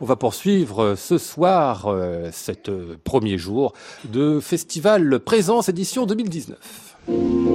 On va poursuivre ce soir, euh, cet euh, premier jour de Festival Présence édition 2019.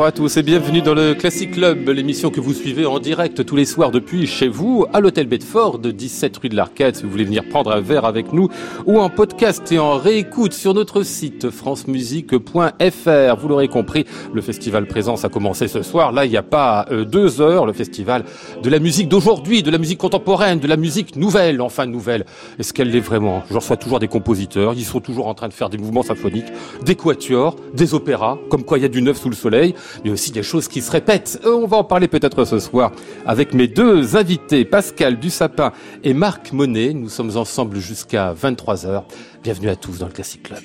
Bonsoir à tous et bienvenue dans le Classic Club, l'émission que vous suivez en direct tous les soirs depuis chez vous, à l'hôtel Bedford, 17 rue de l'Arcade, si vous voulez venir prendre un verre avec nous, ou en podcast et en réécoute sur notre site francemusique.fr. Vous l'aurez compris, le festival Présence a commencé ce soir. Là, il n'y a pas euh, deux heures, le festival de la musique d'aujourd'hui, de la musique contemporaine, de la musique nouvelle, enfin nouvelle. Est-ce qu'elle l'est vraiment? Je reçois toujours des compositeurs, ils sont toujours en train de faire des mouvements symphoniques, des quatuors, des opéras, comme quoi il y a du neuf sous le soleil, mais aussi des choses qui se répètent. Euh, On va en parler peut-être ce soir avec mes deux invités, Pascal Dussapin et Marc Monet. Nous sommes ensemble jusqu'à 23h. Bienvenue à tous dans le Classic Club.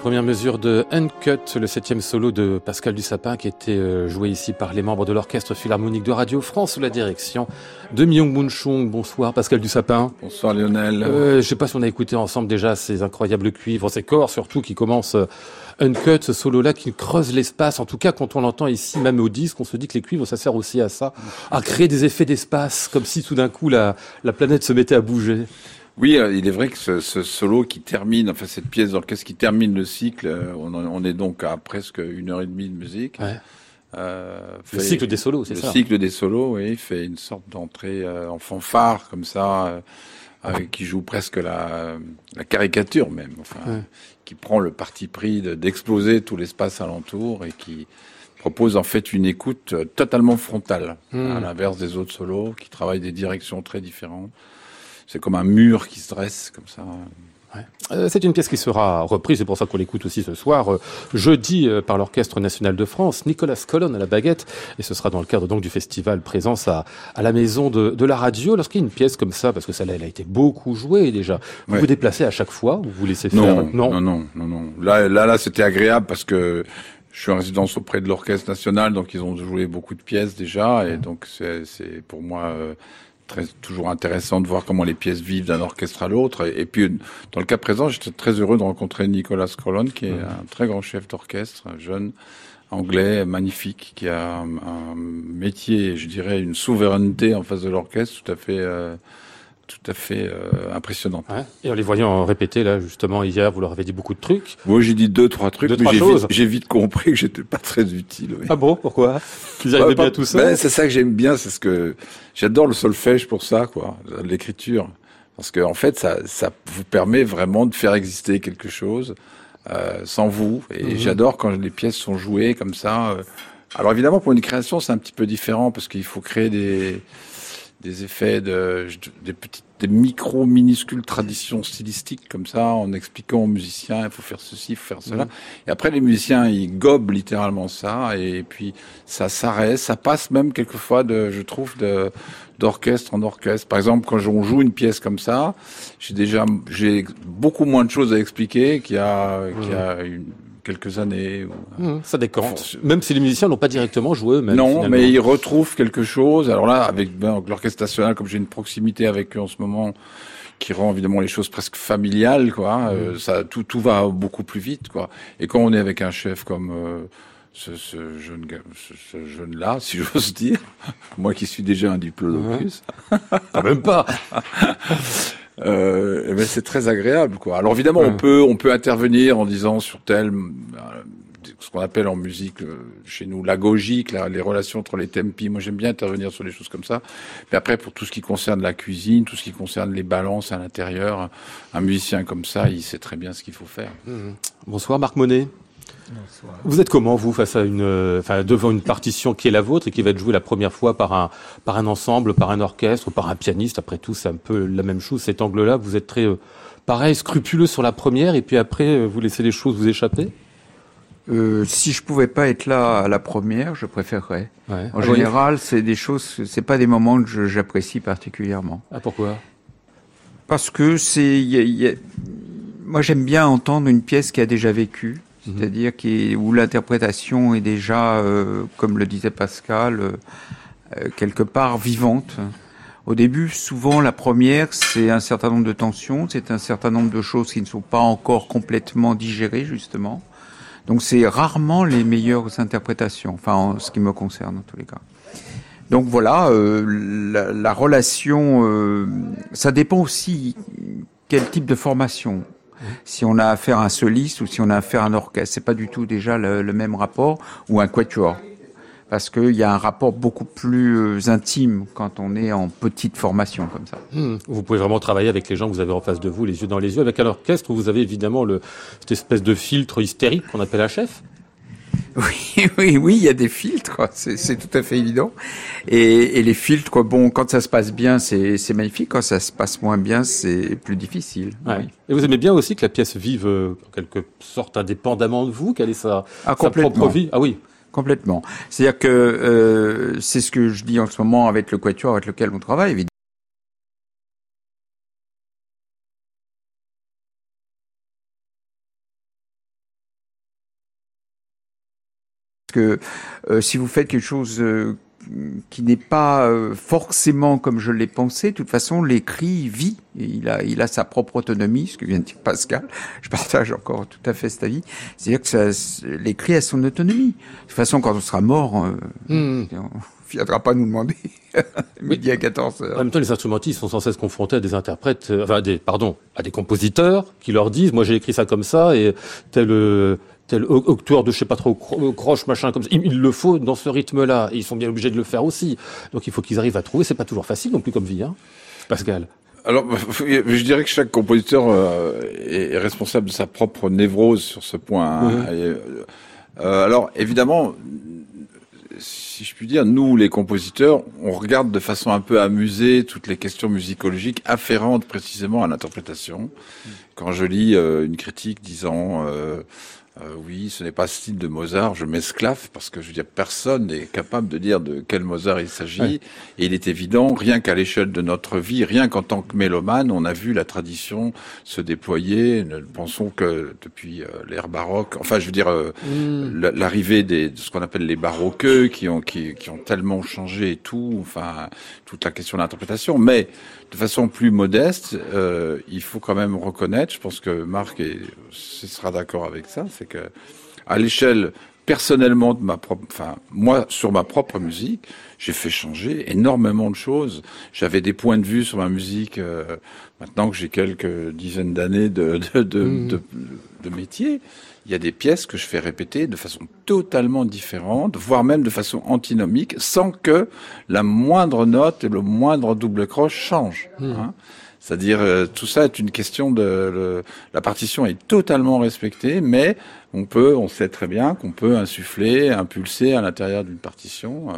Premières mesures de Uncut, le septième solo de Pascal Dussapin qui était euh, joué ici par les membres de l'Orchestre Philharmonique de Radio France sous la direction de Myung Moon Chung. Bonsoir Pascal Dussapin. Bonsoir Lionel. Euh, je sais pas si on a écouté ensemble déjà ces incroyables cuivres, ces corps surtout qui commencent euh, Uncut, ce solo-là qui creuse l'espace. En tout cas, quand on l'entend ici, même au disque, on se dit que les cuivres, ça sert aussi à ça, à créer des effets d'espace, comme si tout d'un coup la, la planète se mettait à bouger. Oui, euh, il est vrai que ce, ce, solo qui termine, enfin cette pièce d'orchestre qui termine le cycle, euh, on, on, est donc à presque une heure et demie de musique. Ouais. Euh, le cycle des solos, c'est ça. Le cycle des solos, oui, fait une sorte d'entrée en fanfare comme ça, avec, qui joue presque la, la caricature même, enfin, ouais. qui prend le parti pris d'exploser tout l'espace alentour et qui propose en fait une écoute totalement frontale, mmh. à l'inverse des autres solos qui travaillent des directions très différentes c'est comme un mur qui se dresse comme ça. Ouais. Euh, c'est une pièce qui sera reprise, c'est pour ça qu'on l'écoute aussi ce soir, euh, jeudi euh, par l'Orchestre National de France, Nicolas Colonne à la baguette, et ce sera dans le cadre donc du festival Présence à, à la Maison de, de la Radio. Lorsqu'il y a une pièce comme ça, parce que celle-là, elle a été beaucoup jouée déjà, vous ouais. vous déplacez à chaque fois, vous vous laissez non, faire? Non, non, non, non, non. Là, là, là c'était agréable parce que je suis en résidence auprès de l'Orchestre National, donc ils ont joué beaucoup de pièces déjà, et donc c'est pour moi... Très, toujours intéressant de voir comment les pièces vivent d'un orchestre à l'autre. Et, et, puis, dans le cas présent, j'étais très heureux de rencontrer Nicolas Scrollon, qui est un très grand chef d'orchestre, jeune, anglais, magnifique, qui a un, un, métier, je dirais, une souveraineté en face de l'orchestre tout à fait... Euh, tout à fait euh, impressionnant. Ouais. Et en les voyant répéter là justement hier, vous leur avez dit beaucoup de trucs. Moi j'ai dit deux trois trucs, deux, mais j'ai vite, j'ai vite compris que j'étais pas très utile. Oui. Ah bon Pourquoi? Vous arrivez bah, bien tout ça ben, C'est ça que j'aime bien, c'est ce que j'adore le solfège pour ça, quoi, l'écriture, parce que en fait ça ça vous permet vraiment de faire exister quelque chose euh, sans vous. Et mmh. j'adore quand les pièces sont jouées comme ça. Euh. Alors évidemment pour une création c'est un petit peu différent parce qu'il faut créer des des effets de, des petites, des micro minuscules traditions stylistiques comme ça, en expliquant aux musiciens, il faut faire ceci, il faut faire cela. Mmh. Et après, les musiciens, ils gobent littéralement ça, et puis ça s'arrête, ça passe même quelquefois de, je trouve, de, d'orchestre en orchestre. Par exemple, quand on joue une pièce comme ça, j'ai déjà, j'ai beaucoup moins de choses à expliquer qu'il y a, mmh. qu'il y a une, quelques années. Ou... Mmh, ça décante. Même si les musiciens n'ont pas directement joué eux-mêmes. Non, finalement. mais ils retrouvent quelque chose. Alors là, avec ben, l'orchestre national, comme j'ai une proximité avec eux en ce moment, qui rend évidemment les choses presque familiales, quoi. Mmh. Euh, ça, tout, tout va beaucoup plus vite, quoi. Et quand on est avec un chef comme euh, ce, ce, jeune, ce, ce jeune-là, si j'ose dire, moi qui suis déjà un diplodocus, quand même pas. Euh, eh ben c'est très agréable quoi. Alors évidemment, ouais. on peut on peut intervenir en disant sur tel euh, ce qu'on appelle en musique euh, chez nous l'agogique, la, les relations entre les tempi. Moi, j'aime bien intervenir sur des choses comme ça. Mais après, pour tout ce qui concerne la cuisine, tout ce qui concerne les balances à l'intérieur, un musicien comme ça, il sait très bien ce qu'il faut faire. Mmh. Bonsoir, Marc Monet. Bonsoir. Vous êtes comment vous face à une, enfin devant une partition qui est la vôtre et qui va être jouée la première fois par un par un ensemble, par un orchestre ou par un pianiste? Après tout, c'est un peu la même chose. Cet angle-là, vous êtes très euh, pareil scrupuleux sur la première et puis après euh, vous laissez les choses vous échapper? Euh, si je pouvais pas être là à la première, je préférerais. Ouais. En ah général, oui. c'est des choses, c'est pas des moments que j'apprécie particulièrement. Ah pourquoi? Parce que c'est, moi j'aime bien entendre une pièce qui a déjà vécu c'est-à-dire où l'interprétation est déjà, euh, comme le disait Pascal, euh, quelque part vivante. Au début, souvent, la première, c'est un certain nombre de tensions, c'est un certain nombre de choses qui ne sont pas encore complètement digérées, justement. Donc, c'est rarement les meilleures interprétations, enfin, en ce qui me concerne, en tous les cas. Donc voilà, euh, la, la, relation, euh, ça dépend aussi quel type de formation si on a affaire à un soliste ou si on a affaire à un orchestre. C'est pas du tout déjà le, même rapport ou un quatuor. Parce qu'il y a un rapport beaucoup plus euh, intime quand on est en petite formation comme ça. Mmh. Vous pouvez vraiment travailler avec les gens que vous avez en face de vous, les yeux dans les yeux. Avec un orchestre, vous avez évidemment cette espèce de filtre hystérique qu'on appelle un chef. Oui, oui, oui, il y a des filtres, c'est tout à fait évident. Et, et, les filtres, bon, quand ça se passe bien, c'est magnifique. Quand ça se passe moins bien, c'est plus difficile. Ouais. Oui. Et vous aimez bien aussi que la pièce vive euh, en quelque sorte indépendamment de vous, qu'elle ait sa, ah, sa propre vie. Ah oui. Complètement. C'est-à-dire que euh, c'est ce que je dis en ce moment avec le quatuor avec lequel on travaille. Que euh, si vous faites quelque chose euh, qui n'est pas euh, forcément comme je l'ai pensé, de toute façon, l'écrit vit. Il a, il a sa propre autonomie, ce que vient de dire Pascal. Je partage encore tout à fait cet avis. C'est-à-dire que l'écrit a son autonomie. De toute façon, quand on sera mort, Hmm. on viendra pas nous demander midi à 14 En heures. même temps, les instrumentistes sont sans cesse confrontés à des interprètes, euh, enfin, à des, pardon, à des compositeurs qui leur disent, moi j'ai écrit ça comme ça et tel, euh, tel o- octueur de je sais pas trop euh, croche machin comme ça, il, il le faut dans ce rythme-là. Ils sont bien obligés de le faire aussi. Donc il faut qu'ils arrivent à trouver. C'est pas toujours facile non plus comme vie, hein. Pascal. Alors, je dirais que chaque compositeur euh, est responsable de sa propre névrose sur ce point. hein. Euh, alors, évidemment, si je puis dire, nous, les compositeurs, on regarde de façon un peu amusée toutes les questions musicologiques afférentes précisément à l'interprétation. Quand je lis une critique disant euh, euh, oui, ce n'est pas style de Mozart, je m'esclave parce que je veux dire, personne n'est capable de dire de quel Mozart il s'agit. Ouais. Et il est évident, rien qu'à l'échelle de notre vie, rien qu'en tant que mélomane, on a vu la tradition se déployer. Ne pensons que depuis euh, l'ère baroque, enfin, je veux dire, euh, la- l'arrivée des, de ce qu'on appelle les baroqueux, qui ont, qui, qui ont tellement changé et tout, enfin, toute la question de l'interprétation. Mais de façon plus modeste, euh, il faut quand même reconnaître, je pense que Marc est, ce sera d'accord avec ça, c'est que à l'échelle personnellement de ma propre, enfin moi sur ma propre musique, j'ai fait changer énormément de choses. J'avais des points de vue sur ma musique. euh, maintenant que j'ai quelques dizaines d'années de de, de, Mhm. de, de métier, il y a des pièces que je fais répéter de façon totalement différente, voire même de façon antinomique, sans que la moindre note et le moindre double croche changent. hein. C'est-à-dire, euh, tout ça est une question de... le- la partition est totalement respectée, mais on peut, on sait très bien qu'on peut insuffler, impulser à l'intérieur d'une partition euh,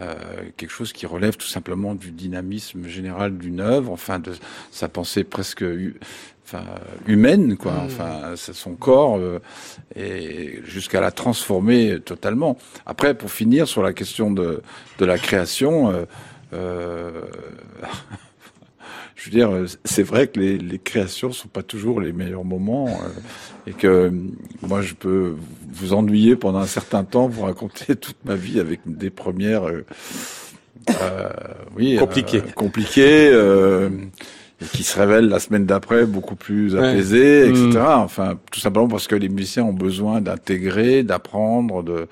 euh, quelque chose qui relève tout simplement du dynamisme général d'une œuvre, enfin de sa pensée presque enfin, humaine, quoi. Enfin, c'est son corps, euh, et jusqu'à la transformer totalement. Après, pour finir sur la question de, de la création, euh, euh, je veux dire, euh, c'est vrai que les, les créations sont pas toujours les meilleurs moments euh, et que euh, moi je peux vous ennuyer pendant un certain temps, vous raconter toute ma vie avec des premières, euh, euh, oui, Compliquées. compliquées, euh, et qui se révèlent la semaine d'après beaucoup plus Ouais. apaisées, etc. Mm. Enfin, tout simplement parce que les musiciens ont besoin d'intégrer, d'apprendre, de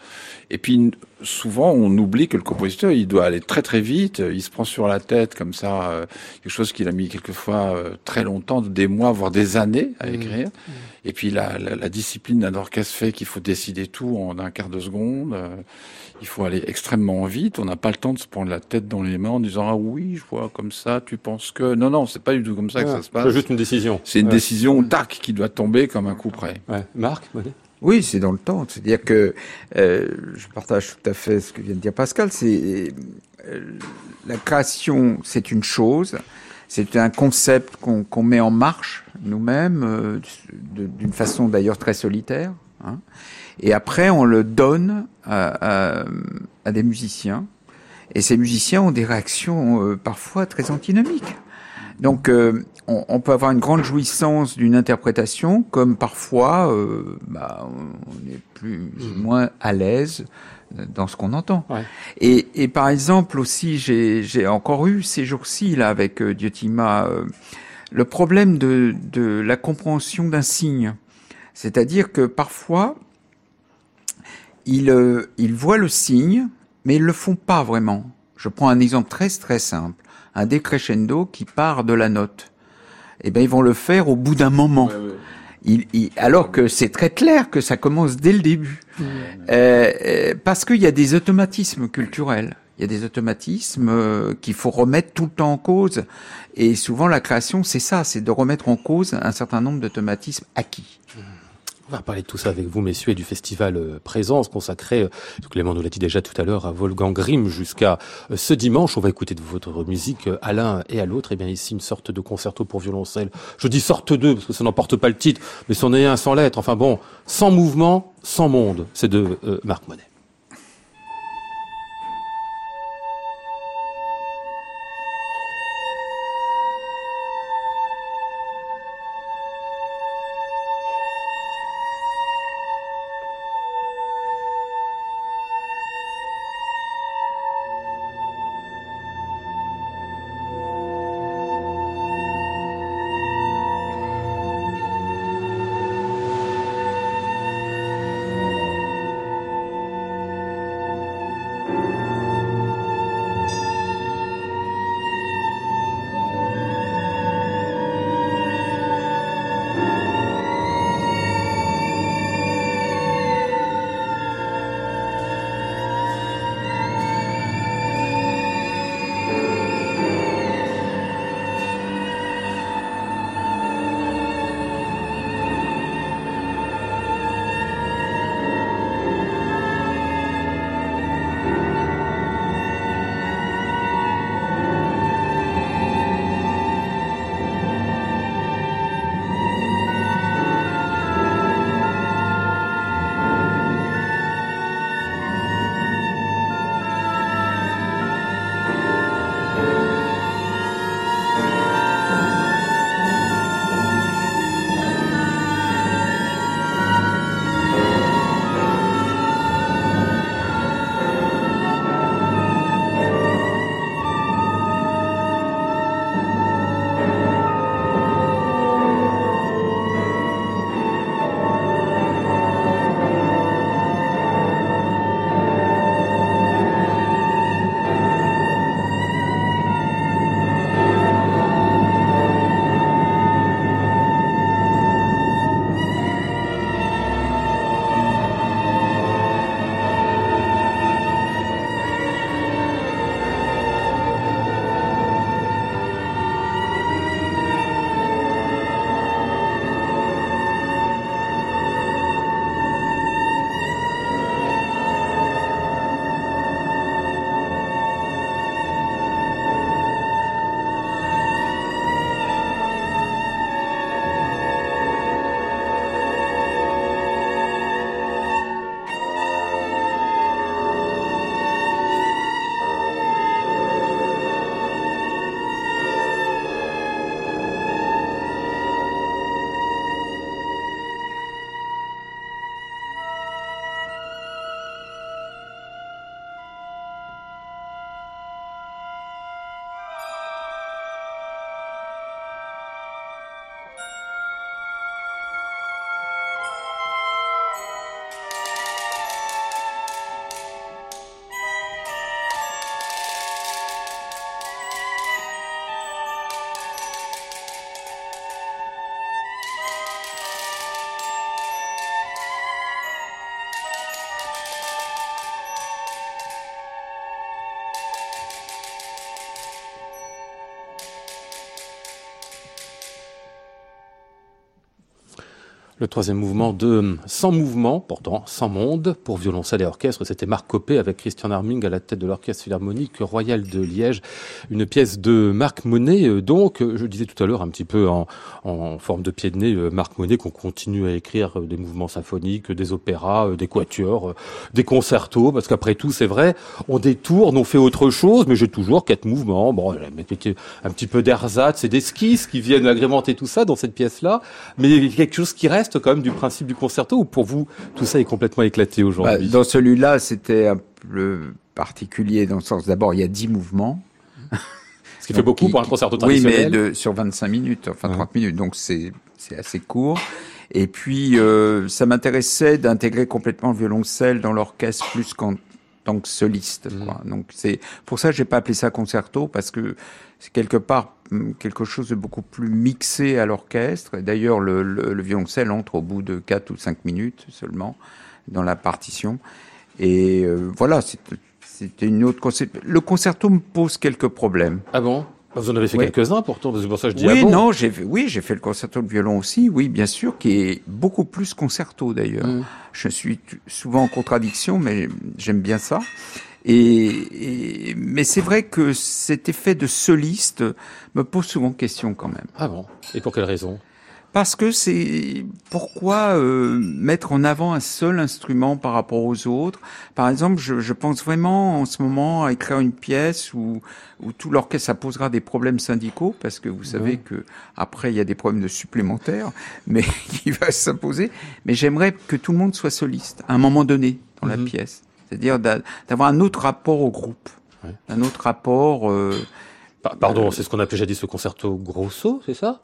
et puis souvent on oublie que le compositeur il doit aller très très vite, il se prend sur la tête comme ça, euh, quelque chose qu'il a mis quelquefois euh, très longtemps, des mois voire des années à Mhm. écrire. Et puis la, la, la discipline d'un orchestre fait qu'il faut décider tout en un quart de seconde. euh, il faut aller extrêmement vite. On n'a pas le temps de se prendre la tête dans les mains en disant ah oui je vois comme ça, tu penses que non non c'est pas du tout comme ça que ça se C'est passe. juste une décision. C'est une Ouais. décision tac qui doit tomber comme un coup près. Ouais. Marc, Monet? Oui, c'est dans le temps. C'est-à-dire que euh, je partage tout à fait ce que vient de dire Pascal. C'est euh, la création, c'est une chose. C'est un concept qu'on qu'on met en marche nous-mêmes, euh, d'une façon d'ailleurs très solitaire. hein. Et après, on le donne à, à- à des musiciens. Et ces musiciens ont des réactions euh, parfois très antinomiques. Donc, euh, on, on peut avoir une grande jouissance d'une interprétation, comme parfois, euh, bah, on est plus ou moins à l'aise dans ce qu'on entend. Ouais. Et, et par exemple aussi, j'ai encore eu ces jours-ci là avec euh, Diotima euh, le problème de, de la compréhension d'un signe, c'est-à-dire que parfois ils euh, ils voient le signe, mais ils le font pas vraiment. Je prends un exemple très très simple, un décrescendo qui part de la note. Eh ben ils vont le faire au bout d'un moment. Il- il- alors que c'est très clair que ça commence dès le début. Euh, euh, parce qu'il y a des automatismes culturels. Il y a des automatismes euh, qu'il faut remettre tout le temps en cause. Et souvent, la création, c'est ça, c'est de remettre en cause un certain nombre d'automatismes acquis. On va parler de tout ça avec vous, messieurs, et du festival euh, Présence consacré, euh, Clément nous l'a dit déjà tout à l'heure, à Wolfgang Grimm jusqu'à euh, ce dimanche. On va écouter de votre musique à l'un et à l'autre. Et bien ici, une sorte de concerto pour violoncelle. Je dis sorte deux parce que ça n'emporte pas le titre, mais c'en est un sans lettres. Enfin bon, sans mouvement, sans monde. C'est de Marc Monet. Le troisième mouvement de Sans mouvement, pourtant sans monde, pour violoncelle et orchestre, c'était Marc Copé avec Christian Arming à la tête de l'Orchestre Philharmonique Royal de Liège. Une pièce de Marc Monet, euh, donc, euh, je disais tout à l'heure, un petit peu en, forme de pied de nez, euh, Marc Monet, qu'on continue à écrire des mouvements symphoniques, des opéras, des quatuors, des concertos, parce qu'après tout, c'est vrai, on détourne, on fait autre chose, mais j'ai toujours quatre mouvements. Bon, un petit peu d'ersatz et d'esquisses qui viennent agrémenter tout ça dans cette pièce-là, mais il y a quelque chose qui reste quand même du principe du concerto ou pour vous tout ça est complètement éclaté aujourd'hui? Bah, Dans celui-là, c'était un peu particulier dans le sens d'abord il y a dix mouvements. Ce qui fait beaucoup pour un concerto traditionnel. Oui, mais de, sur 25 minutes, enfin 30 minutes, donc c'est c'est assez court. Et puis euh, ça m'intéressait d'intégrer complètement le violoncelle dans l'orchestre plus qu'en tant que soliste. Quoi. Donc c'est pour ça j'ai pas appelé ça concerto parce que c'est quelque part hum, quelque chose de beaucoup plus mixé à l'orchestre. D'ailleurs, le, le, violoncelle entre au bout de 4 ou 5 minutes seulement dans la partition. Et euh, voilà, c'était une autre concept. Le concerto me pose quelques problèmes. Ah bon? Vous en avez fait quelques-uns pourtant, c'est pour ça que je dis oui, ah bon. non, j'ai oui, j'ai fait le concerto de violon aussi, oui, bien sûr, qui est beaucoup plus concerto d'ailleurs. Mmh. Je suis souvent en contradiction, mais j'aime bien ça. Et, mais c'est vrai que cet effet de soliste me pose souvent question quand même. Ah bon? Et pour quelle raison? Parce que c'est pourquoi euh, mettre en avant un seul instrument par rapport aux autres? Par exemple, je, je pense vraiment en ce moment à écrire une pièce où, où tout l'orchestre ça posera des problèmes syndicaux parce que vous savez que après il y a des problèmes de supplémentaires, mais qui va s'imposer. Mais j'aimerais que tout le monde soit soliste à un moment donné dans la mhm. pièce. C'est-à-dire d'avoir un autre rapport au groupe, un autre rapport. Euh, Pardon, euh, c'est ce qu'on appelait jadis le concerto grosso, c'est ça?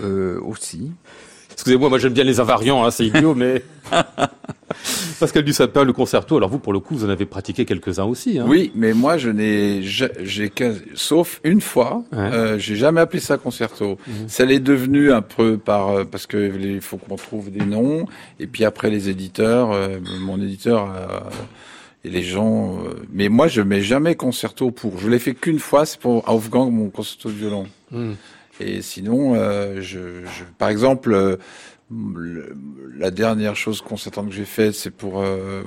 Euh, Aussi. Excusez-moi, moi, j'aime bien les invariants, hein, c'est idiot, mais Pascal Dussapin, le concerto. Alors vous, pour le coup, vous en avez pratiqué quelques-uns aussi. Hein. Oui, mais moi, je n'ai, j'ai sauf une fois, euh, j'ai jamais appelé ça concerto. Mhm. Ça l'est devenu un peu par euh, parce que il faut qu'on trouve des noms, et puis après les éditeurs, euh, mon éditeur. Et les gens, mais moi je mets jamais concerto pour. Je l'ai fait qu'une fois, c'est pour Wolfgang mon concerto de violon. Mhm. Et sinon, je, je, par exemple, la dernière chose concertante que j'ai faite, c'est pour euh,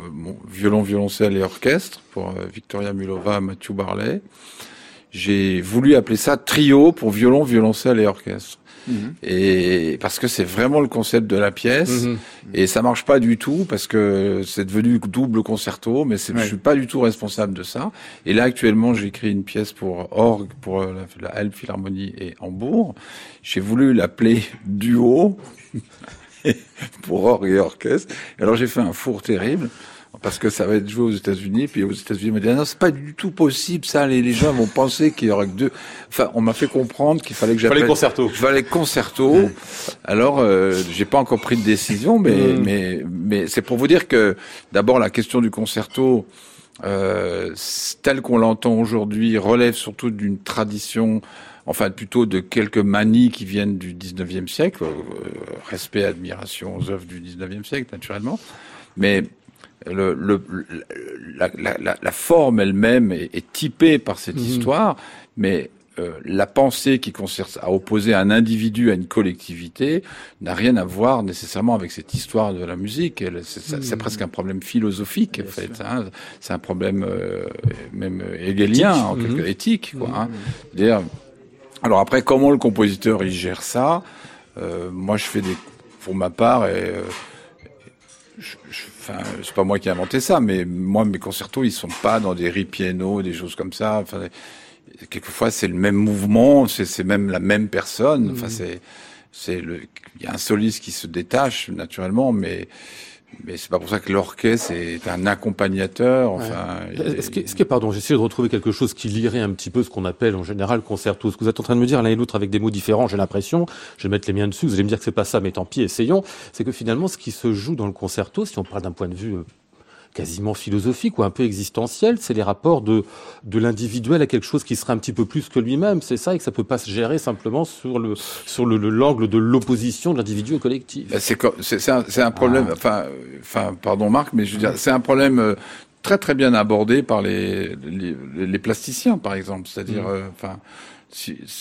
violon, violoncelle et orchestre, pour euh, Victoria Mulova, Mathieu Barlet. J'ai voulu appeler ça trio pour violon, violoncelle et orchestre. Et parce que c'est vraiment le concept de la pièce mhm. et ça marche pas du tout parce que c'est devenu double concerto, mais je suis pas du tout responsable de ça. Et là actuellement, j'ai écrit une pièce pour orgue pour la, la Philharmonie et Hambourg. J'ai voulu l'appeler duo pour orgue et orchestre. alors j'ai fait un four terrible parce que ça va être joué aux États-Unis. Puis aux États-Unis, on m'a dit non, c'est pas du tout possible ça. Les, les gens vont penser qu'il y aurait que deux. Enfin, on m'a fait comprendre qu'il fallait que j'appelle. Fallait concerto. Fallait concerto. Alors, euh, j'ai pas encore pris de décision, mais mm. mais mais c'est pour vous dire que d'abord la question du concerto. Euh, tel qu'on l'entend aujourd'hui relève surtout d'une tradition enfin plutôt de quelques manies qui viennent du 19e siècle, euh, respect, admiration aux œuvres du 19e siècle naturellement, mais le, le, la, la, la, forme elle-même est, est, typée par cette mhm. histoire, mais euh, la pensée qui consiste à opposer un individu à une collectivité n'a rien à voir nécessairement avec cette histoire de la musique. C'est mhm. presque un problème philosophique, en fait. Hein. C'est un problème euh, même égalien, en quelque, mhm. éthique. Quoi, hein. Dire, alors après, comment le compositeur il gère ça? Euh, Moi, je fais des, pour ma part, et euh, enfin, c'est pas moi qui ai inventé ça, mais moi, mes concertos, ils sont pas dans des ripianos, des choses comme ça. Enfin, quelquefois, c'est le même mouvement, c'est même la même personne. Enfin, mmh. c'est, c'est le, il y a un soliste qui se détache naturellement, mais mais c'est pas pour ça que l'orchestre est un accompagnateur. Enfin, est-ce que, est que, pardon, j'essaie de retrouver quelque chose qui lirait un petit peu ce qu'on appelle en général concerto. Ce que vous êtes en train de me dire l'un et l'autre avec des mots différents, j'ai l'impression. Je vais mettre les miens dessus. Vous allez me dire que c'est pas ça, mais tant pis, essayons. C'est que finalement, ce qui se joue dans le concerto, si on parle d'un point de vue euh, quasiment philosophique ou un peu existentiel, c'est les rapports de, de l'individuel à quelque chose qui serait un petit peu plus que lui-même. C'est ça et que ça peut pas se gérer simplement sur le sur le l'angle de l'opposition de l'individu au collectif. Ben, c'est c'est un, un problème. Ah. Enfin enfin pardon Marc, mais je veux dire c'est un problème euh, très très bien abordé par les les, les plasticiens par exemple. C'est-à-dire mm. euh, enfin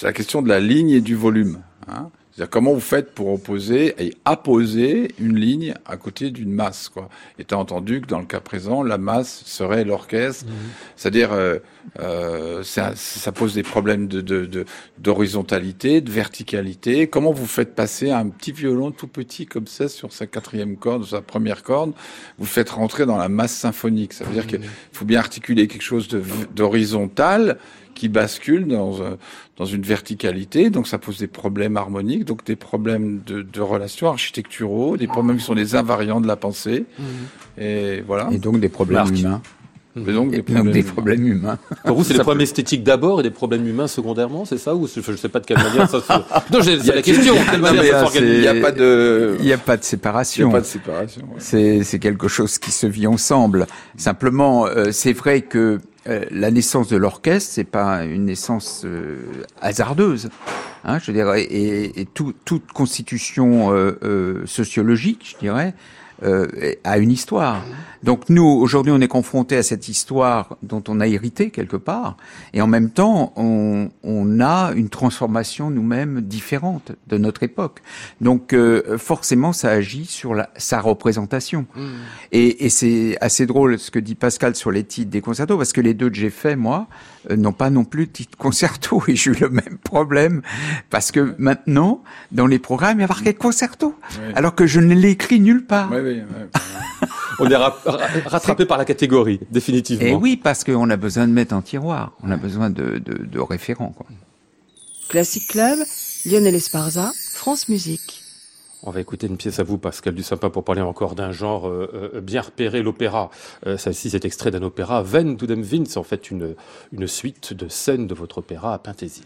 la question de la ligne et du volume. Hein C'est-à-dire comment vous faites pour opposer et apposer une ligne à côté d'une masse, quoi. Étant entendu que dans le cas présent, la masse serait l'orchestre. Mhm. C'est-à-dire, euh, euh, ça, ça pose des problèmes de, de, de- d'horizontalité, de verticalité. Comment vous faites passer un petit violon tout petit comme ça sur sa quatrième corde, sa première corde, vous le faites rentrer dans la masse symphonique. Ça veut dire qu'il faut bien articuler quelque chose d'horizontal qui bascule dans, un- dans une verticalité, donc ça pose des problèmes harmoniques, donc des problèmes de, de relations architecturaux, des problèmes qui sont des invariants de la pensée, et voilà. Et donc des problèmes Marc. humains. Donc des problèmes, des problèmes humains. Pour vous, c'est des problèmes esthétiques d'abord et des problèmes humains secondairement, c'est ça Ou je je sais pas de quelle manière ça se... Non, j'ai- c'est la question. euh, Il n'y a pas de, Il n'y a pas de il séparation. a pas de séparation. ouais. C'est c'est quelque chose qui se vit ensemble. Simplement, euh, c'est vrai que euh, la naissance de l'orchestre, c'est pas une naissance euh, hasardeuse. Hein, je dirais, et, et tout- toute constitution euh, euh, sociologique, je dirais, euh, a une histoire. Donc nous, aujourd'hui, on est confronté à cette histoire dont on a hérité quelque part, et en même temps, on, on a une transformation nous-mêmes différente de notre époque. Donc euh, forcément, ça agit sur la, sa représentation. Et, et c'est assez drôle ce que dit Pascal sur les titres des concertos, parce que les deux que j'ai faits, moi, euh, n'ont pas non plus de titre concerto, et j'ai eu le même problème, parce que maintenant, dans les programmes, il y a marqué concerto, Ouais. alors que je ne l'ai écrit nulle part. On est ra- ra- rattrapé par la catégorie, définitivement. Et oui, parce qu'on a besoin de mettre en tiroir, on a besoin de, de, de référents. Quoi. Classic Club, Lionel Esparza, France Musique. On va écouter une pièce à vous, Pascal du Sympa, pour parler encore d'un genre euh, euh, bien repéré, l'opéra. Euh, Celle-ci, c'est extrait d'un opéra, Venn to dem Wind, c'est en fait une, une suite de scènes de votre opéra à Pintésil.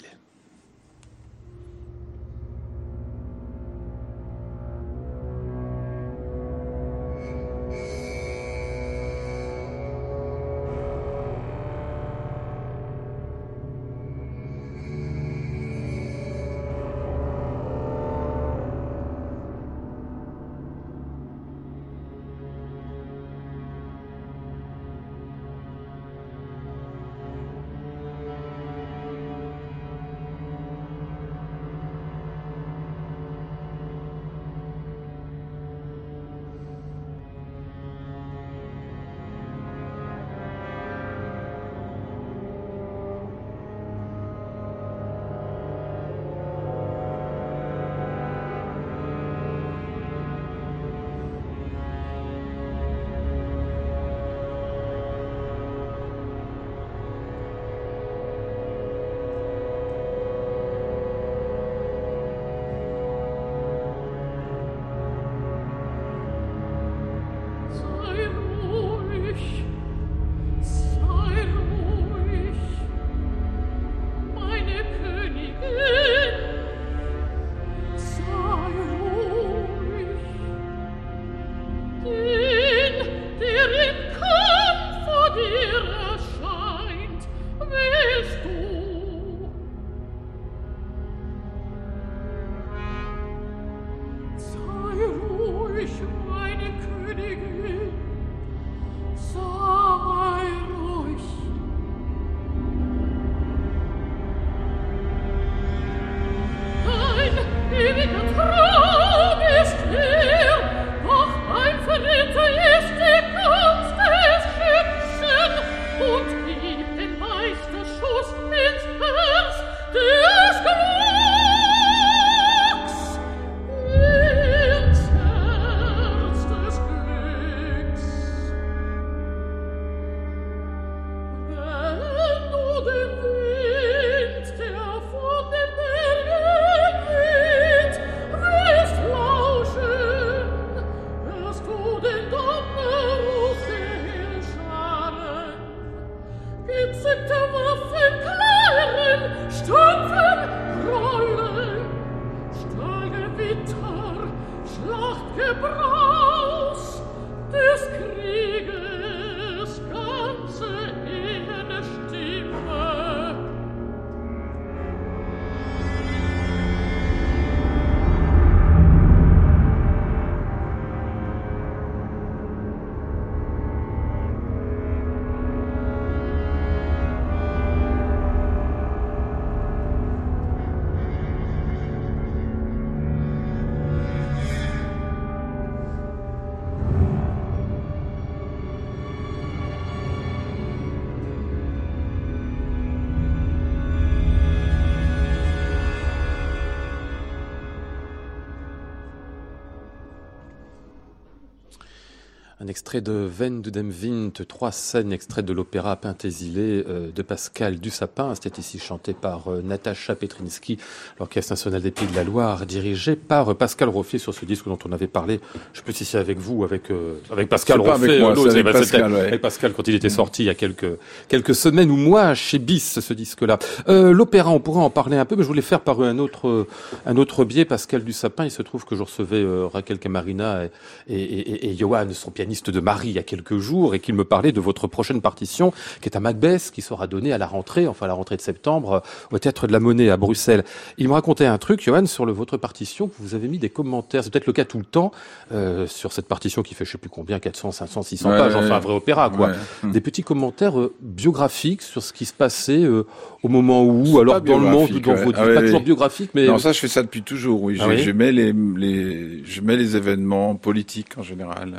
Extrait de dem Wind, trois scènes extraits de l'opéra Pintésilé euh, de Pascal Dussapin. C'était ici chanté par euh, Natacha Petrinski, l'Orchestre national des Pays de la Loire, dirigé par euh, Pascal Roffier sur ce disque dont on avait parlé. Je si c'est avec vous, avec avec Pascal Roffier. avec moi, avec Pascal, ouais. avec Pascal quand il était sorti il y a quelques quelques semaines ou mois chez Bis ce disque-là. Euh, L'opéra, on pourrait en parler un peu, mais je voulais faire par un autre un autre biais. Pascal Dussapin, il se trouve que je recevais euh, Raquel Camarina et, et, et, et Johan, son pianiste de Marie, il y a quelques jours, et qu'il me parlait de votre prochaine partition, qui est un Macbeth, qui sera donnée à la rentrée, enfin à la rentrée de septembre, euh, au Théâtre de la Monnaie à Bruxelles. Il me racontait un truc, Johan, sur le, votre partition, que vous avez mis des commentaires, c'est peut-être le cas tout le temps, euh, sur cette partition qui fait je sais plus combien, 400, 500, 600 Ouais, pages, enfin un vrai opéra, quoi. Ouais. Hum. Des petits commentaires euh, biographiques sur ce qui se passait euh, au moment où, alors dans le monde, dans ouais. votre Ah pas toujours biographique, mais Non, ça, je fais ça depuis toujours, oui. Ah je, oui je mets les, les, je mets les événements politiques en général.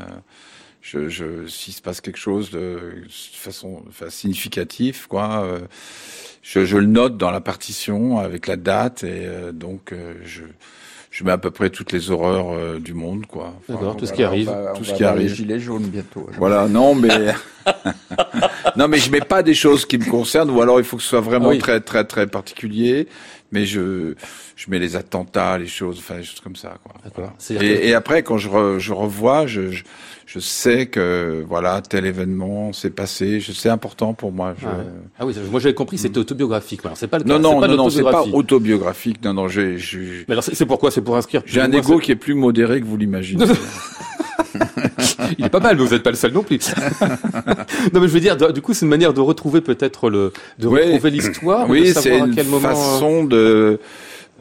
Je, je, s'il se passe quelque chose de, de façon, enfin, significative, quoi, euh, je, je le note dans la partition avec la date et euh, donc euh, je, je mets à peu près toutes les horreurs euh, du monde, quoi. Enfin, D'accord, tout ce qui arrive. Va- tout ce qui avoir les arrive. gilets jaunes bientôt. Voilà, non, mais non, mais je mets pas des choses qui me concernent, ou alors il faut que ce soit vraiment Ah oui. très, très, très particulier. Mais je, je mets les attentats, les choses, enfin, des choses comme ça, quoi. Voilà. Et, et après, quand je, re- je revois, je, je, je sais que voilà, tel événement s'est passé. C'est important pour moi. Ah, ouais. Ah oui, moi j'avais compris, c'était autobiographique. Alors, c'est pas le cas. Non, non, pas non, non, c'est pas autobiographique. Non, non, j'ai, Mais alors c'est pourquoi C'est pour inscrire. j'ai un ego qui est plus modéré que vous l'imaginez. Il est pas mal, mais vous n'êtes pas le seul non plus. non, mais je veux dire, du coup, c'est une manière de retrouver peut-être le, de retrouver l'histoire, de Oui, c'est une quel moment. euh, façon de.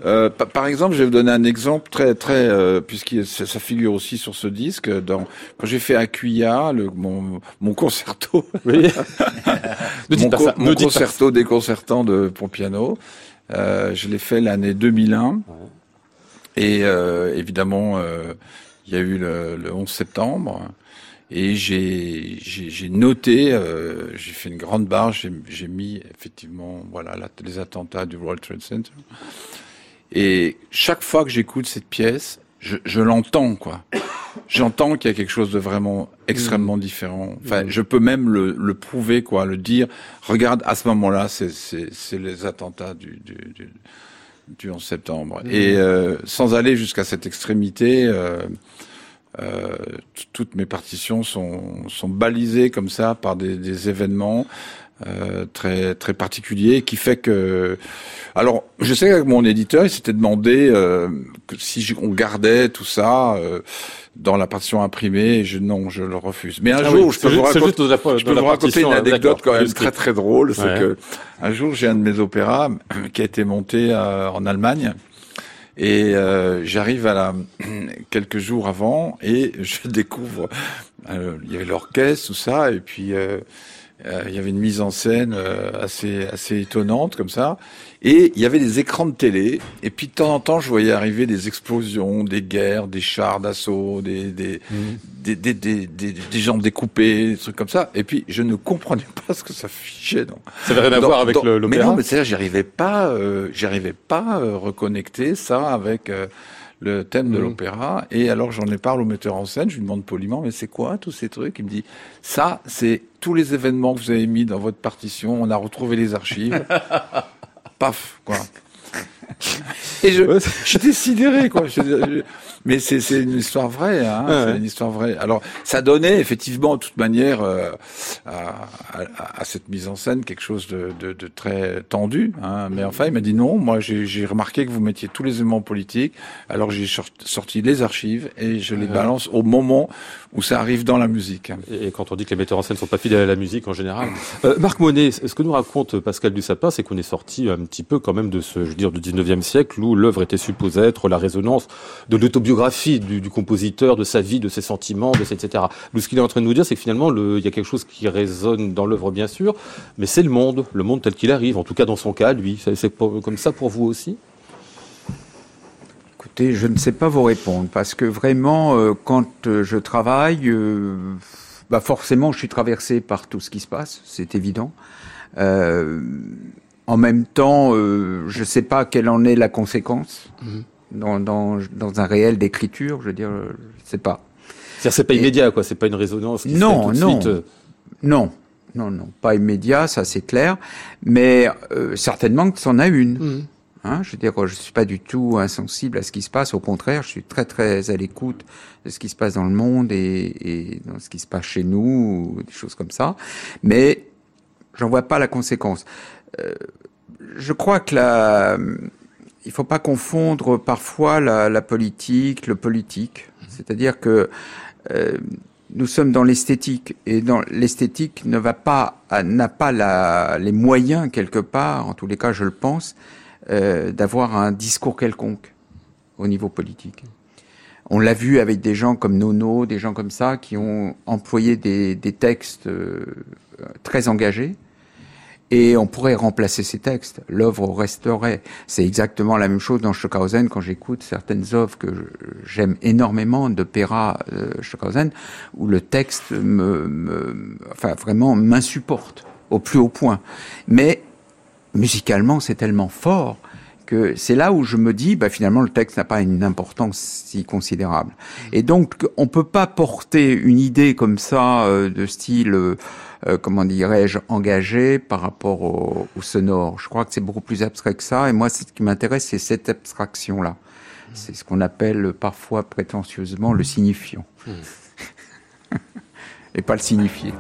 Euh, pa- par exemple, je vais vous donner un exemple très très euh, puisque ça, figure aussi sur ce disque. Dans quand j'ai fait Acquia, le, mon mon concerto, Oui. mon, co- ça. concerto déconcertant de pour piano, euh, je l'ai fait l'année 2001. Et euh, évidemment, euh, il y a eu le, le 11 septembre. Et j'ai j'ai j'ai noté, euh, j'ai fait une grande barre, j'ai j'ai mis effectivement voilà la- les attentats du World Trade Center. Et chaque fois que j'écoute cette pièce, je, je l'entends quoi. J'entends qu'il y a quelque chose de vraiment extrêmement différent. Enfin, je peux même le, le prouver quoi, le dire. Regarde, à ce moment-là, c'est c'est c'est les attentats du du, du, du 11 septembre. Et euh, sans aller jusqu'à cette extrémité. Euh, euh, toutes mes partitions sont, sont balisées comme ça par des, des événements euh, très très particuliers qui fait que alors je sais qu'avec mon éditeur il s'était demandé euh, que si on gardait tout ça euh, dans la partition imprimée et je non je le refuse. Mais un Ah jour oui, je peux vous raconter la- je peux vous raconter une hein, anecdote quand même très très drôle. C'est que un jour j'ai un de mes opéras qui a été monté euh, en Allemagne et euh, j'arrive à la quelques jours avant et je découvre euh, il y avait l'orchestre tout ça et puis euh, euh, il y avait une mise en scène euh, assez assez étonnante comme ça et il y avait des écrans de télé et puis de temps en temps je voyais arriver des explosions des guerres des chars d'assaut des des, des, des, des, des des gens découpés des trucs comme ça et puis je ne comprenais pas ce que ça fichait non Ça n'avait rien à voir avec dans- le- Mais l'opéra. non, mais c'est-à-dire, j'arrivais pas, euh, j'arrivais pas euh, reconnecter ça avec euh, le thème de Mhm. l'opéra. Et alors, j'en ai parlé au metteur en scène. Je lui demande poliment, mais c'est quoi tous ces trucs? Il me dit, ça, c'est tous les événements que vous avez mis dans votre partition. On a retrouvé les archives. Paf, quoi. Et je, j'étais sidéré, quoi. Je- je- mais c'est, une histoire vraie, hein. Ouais, c'est ouais. une histoire vraie. Alors, ça donnait effectivement, de toute manière, euh, à, à- à cette mise en scène quelque chose de, de, de très tendu. Hein. Mais enfin, il m'a dit non. Moi, j'ai, remarqué que vous mettiez tous les éléments politiques. Alors, j'ai sor- sorti les archives et je les balance au moment où ça arrive dans la musique. Et quand on dit que les metteurs en scène sont pas fidèles à la musique en général. Euh, Marc Monet, ce que nous raconte Pascal Dussapin, c'est qu'on est sorti un petit peu quand même de ce, je veux dire, du 19e siècle où l'œuvre était supposée être la résonance de l'autobiographie du, du compositeur, de sa vie, de ses sentiments, de ses, etc. Nous, ce qu'il est en train de nous dire, c'est que finalement, le, il y a quelque chose qui résonne dans l'œuvre, bien sûr, mais c'est le monde, le monde tel qu'il arrive, en tout cas dans son cas, lui. C'est- comme ça pour vous aussi? Écoutez, je ne sais pas vous répondre parce que vraiment, euh, quand euh, je travaille, euh, bah forcément, je suis traversé par tout ce qui se passe, c'est évident. Euh, en même temps, euh, je ne sais pas quelle en est la conséquence Mhm. Dans, dans, dans un réel d'écriture. Je veux dire, je ne sais pas. C'est-à-dire c'est pas Et- immédiat, quoi. C'est pas une résonance. Qui se Non, fait tout de non. suite, euh, Non, non, non, pas immédiat, ça c'est clair, mais euh, certainement que c'en a une. Mhm. Hein, je veux dire, je suis pas du tout insensible à ce qui se passe. Au contraire, je suis très très à l'écoute de ce qui se passe dans le monde et, et dans ce qui se passe chez nous, ou des choses comme ça. Mais j'en vois pas la conséquence. Euh, je crois que la, il faut pas confondre parfois la, la politique, le politique. C'est-à-dire que euh, nous sommes dans l'esthétique et dans l'esthétique ne va pas n'a pas la, les moyens quelque part, en tous les cas je le pense, euh, d'avoir un discours quelconque au niveau politique. On l'a vu avec des gens comme Nono, des gens comme ça qui ont employé des, des textes euh, très engagés. Et on pourrait remplacer ces textes. L'œuvre resterait. C'est exactement la même chose dans Stockhausen quand j'écoute certaines œuvres que j'aime énormément de Pera euh, Stockhausen, où le texte me, me enfin vraiment m'insupporte au plus haut point. Mais musicalement, c'est tellement fort que c'est là où je me dis, bah, finalement, le texte n'a pas une importance si considérable. Et donc, on peut pas porter une idée comme ça euh, de style, euh, euh, comment dirais-je, engagé par rapport au, au sonore. Je crois que c'est beaucoup plus abstrait que ça. Et moi, ce qui m'intéresse, c'est cette abstraction-là. C'est ce qu'on appelle parfois prétentieusement le signifiant. Et pas le signifié.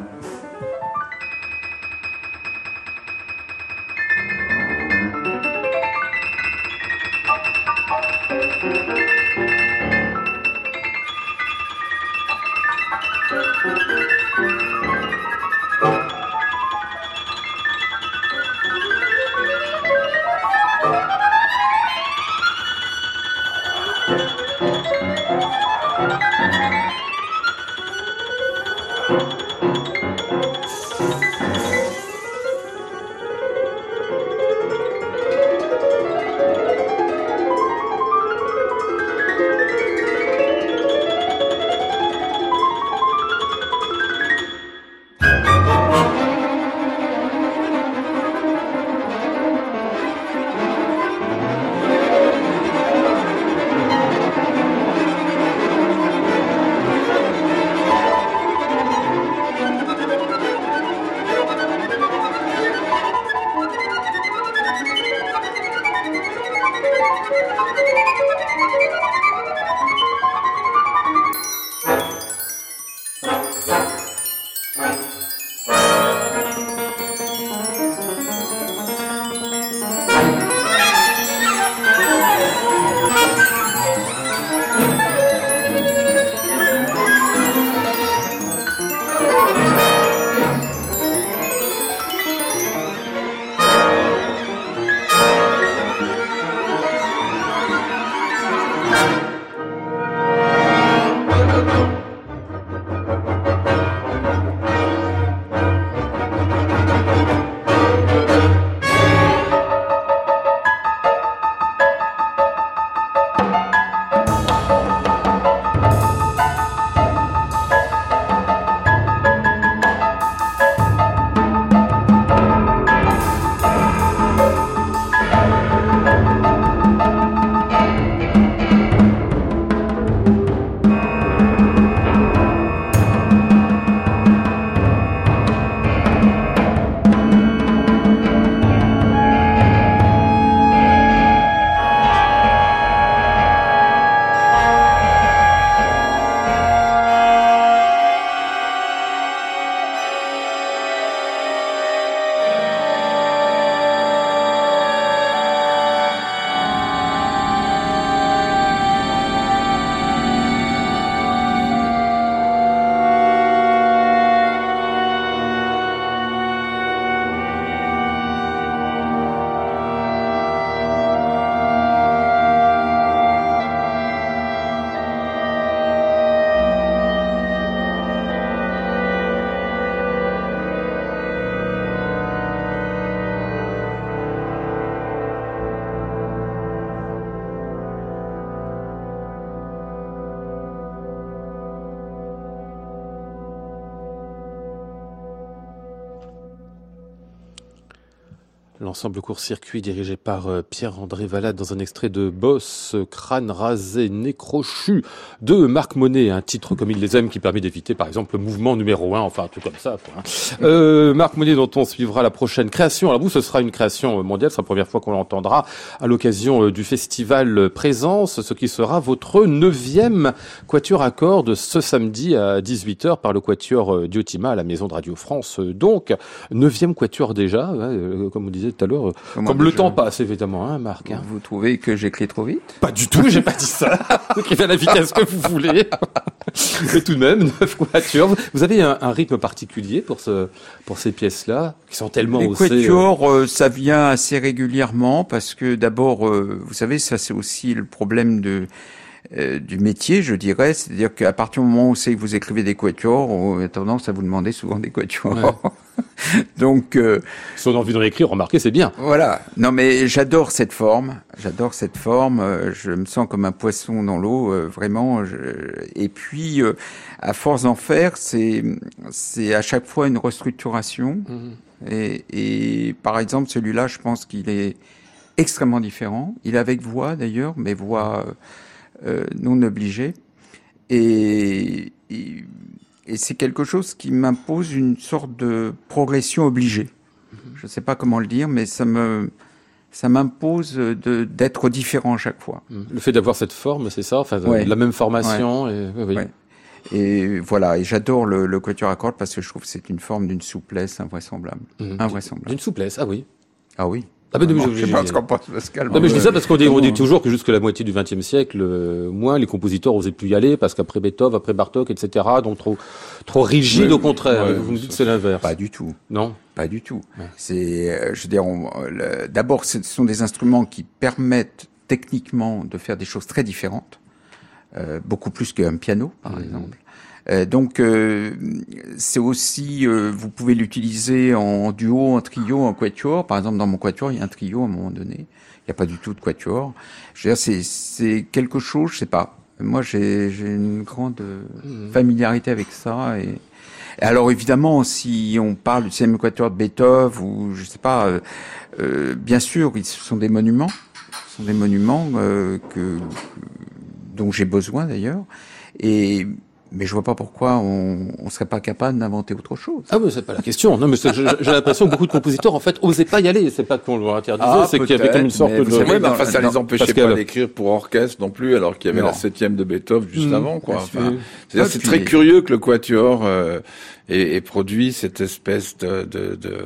L'ensemble court-circuit dirigé par euh, Pierre-André Valade dans un extrait de Boss, crâne rasé, nez crochu de Marc Monet, un titre comme il les aime qui permet d'éviter par exemple le mouvement numéro un, enfin tout comme ça. Quoi, hein. euh, Marc Monet dont on suivra la prochaine création. Alors vous, ce sera une création mondiale, c'est la première fois qu'on l'entendra à l'occasion euh, du festival Présence, ce qui sera votre neuvième quatuor à cordes ce samedi à 18h par le quatuor Diotima à la Maison de Radio France. Donc, neuvième quatuor déjà, hein, comme vous disiez tout à l'heure. Comme le temps passe, évidemment, hein, Marc. hein. Vous trouvez que j'écris trop vite? Pas du tout, j'ai pas dit ça. Écrivez à la vitesse que vous voulez. Mais tout de même, neuf quatuors. Vous avez un, un rythme particulier pour ce, pour ces pièces-là, qui sont tellement Les euh, quatuors, euh, ça vient assez régulièrement parce que d'abord, euh, vous savez, ça c'est aussi le problème de euh, du métier, je dirais, c'est-à-dire qu'à partir du moment où c'est que vous écrivez des quatuors, on a tendance à vous demander souvent des quatuors. Donc euh, Si on a envie d'en écrire, remarquez, c'est bien. voilà. Non, mais j'adore cette forme. J'adore cette forme. euh, Je me sens comme un poisson dans l'eau, euh, vraiment. je- Et puis, euh, à force d'en faire, c'est c'est à chaque fois une restructuration. Et, et par exemple, celui-là, je pense qu'il est extrêmement différent. Il est avec voix d'ailleurs, mais voix euh, non obligée. Et, et, et c'est quelque chose qui m'impose une sorte de progression obligée. Je ne sais pas comment le dire, mais ça me ça m'impose d'être différent à chaque fois. Le fait d'avoir cette forme, c'est ça, enfin, Ouais. la même formation. Et, oui, oui. Ouais. Et voilà, et j'adore le, le quatuor à cordes parce que je trouve que c'est une forme d'une souplesse invraisemblable. Mhm. Invraisemblable. D'une souplesse, ah oui. Ah oui. Ah ben, Vraiment, je- je sais pas ce qu'en pense Pascal. Non, mais je dis ça parce qu'on dit, on dit toujours que jusque la moitié du XXe siècle, euh, moins les compositeurs osaient plus y aller parce qu'après Beethoven, après Bartok, etc., donc trop, trop rigide au contraire. ouais, vous me dites que c'est l'inverse. Pas du tout. Non. Pas du tout. Ouais. C'est, euh, je veux dire, d'abord, ce sont des instruments qui permettent techniquement de faire des choses très différentes, euh, beaucoup plus qu'un piano, par Mhm. exemple. Euh, donc, euh, c'est aussi, euh, vous pouvez l'utiliser en duo, en trio, en quatuor. Par exemple, dans mon quatuor, il y a un trio à un moment donné. Il n'y a pas du tout de quatuor. Je veux dire, c'est, quelque chose, je sais pas. Moi, j'ai, une grande Mhm. familiarité avec ça et, alors évidemment, si on parle du sixième quatuor de Beethoven ou je sais pas, euh, euh, bien sûr, ils ce sont des monuments, ce sont des monuments euh, que dont j'ai besoin d'ailleurs. Et mais je vois pas pourquoi on, on serait pas capable d'inventer autre chose. Ah, mais c'est pas la question. Non, mais c'est- j'ai l'impression que beaucoup de compositeurs, en fait, osaient pas y aller. C'est pas qu'on leur interdisait, Ah, c'est qu'il y avait comme une sorte de. savez, vrai, mais dans- enfin, ça les empêchait pas d'écrire pour orchestre non plus, alors qu'il y avait Non. la septième de Beethoven juste Mm. avant, quoi. Enfin, Ah, c'est puis- très curieux que le quatuor euh, ait, ait produit cette espèce de, de, de,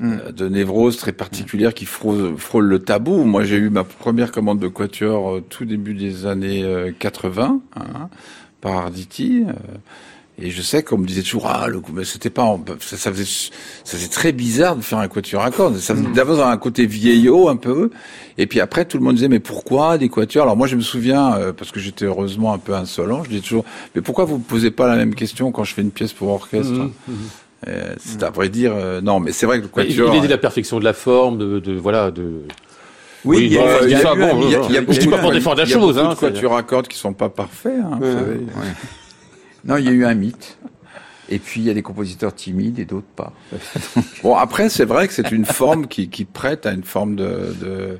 Mm. euh, de névrose très particulière qui frôle, frôle le tabou. Moi, j'ai eu ma première commande de quatuor euh, tout début des années euh, 80 hein, par Arditi. euh, et je sais qu'on me disait toujours ah le mais c'était pas en- ça, ça faisait ça faisait très bizarre de faire un quatuor à cordes ça faisait d'abord un côté vieillot un peu et puis après tout le monde disait mais pourquoi des quatuors? Alors moi je me souviens euh, parce que j'étais heureusement un peu insolent je disais toujours mais pourquoi vous me posez pas la même question quand je fais une pièce pour orchestre? Mhm, mhm. Euh, c'est à vrai dire euh, non mais c'est vrai que le Il quatuor il est dit la perfection de la forme, de, de voilà, de. Oui, il y a, bah, y a bon, dis pas pour défendre la il y a chose, hein, de quatuors à cordes qui sont pas parfaits hein, Ouais. Ouais. Non, il y a eu un mythe. Et puis il y a des compositeurs timides et d'autres pas. Bon, après, c'est vrai que c'est une forme qui, qui prête à une forme de, de,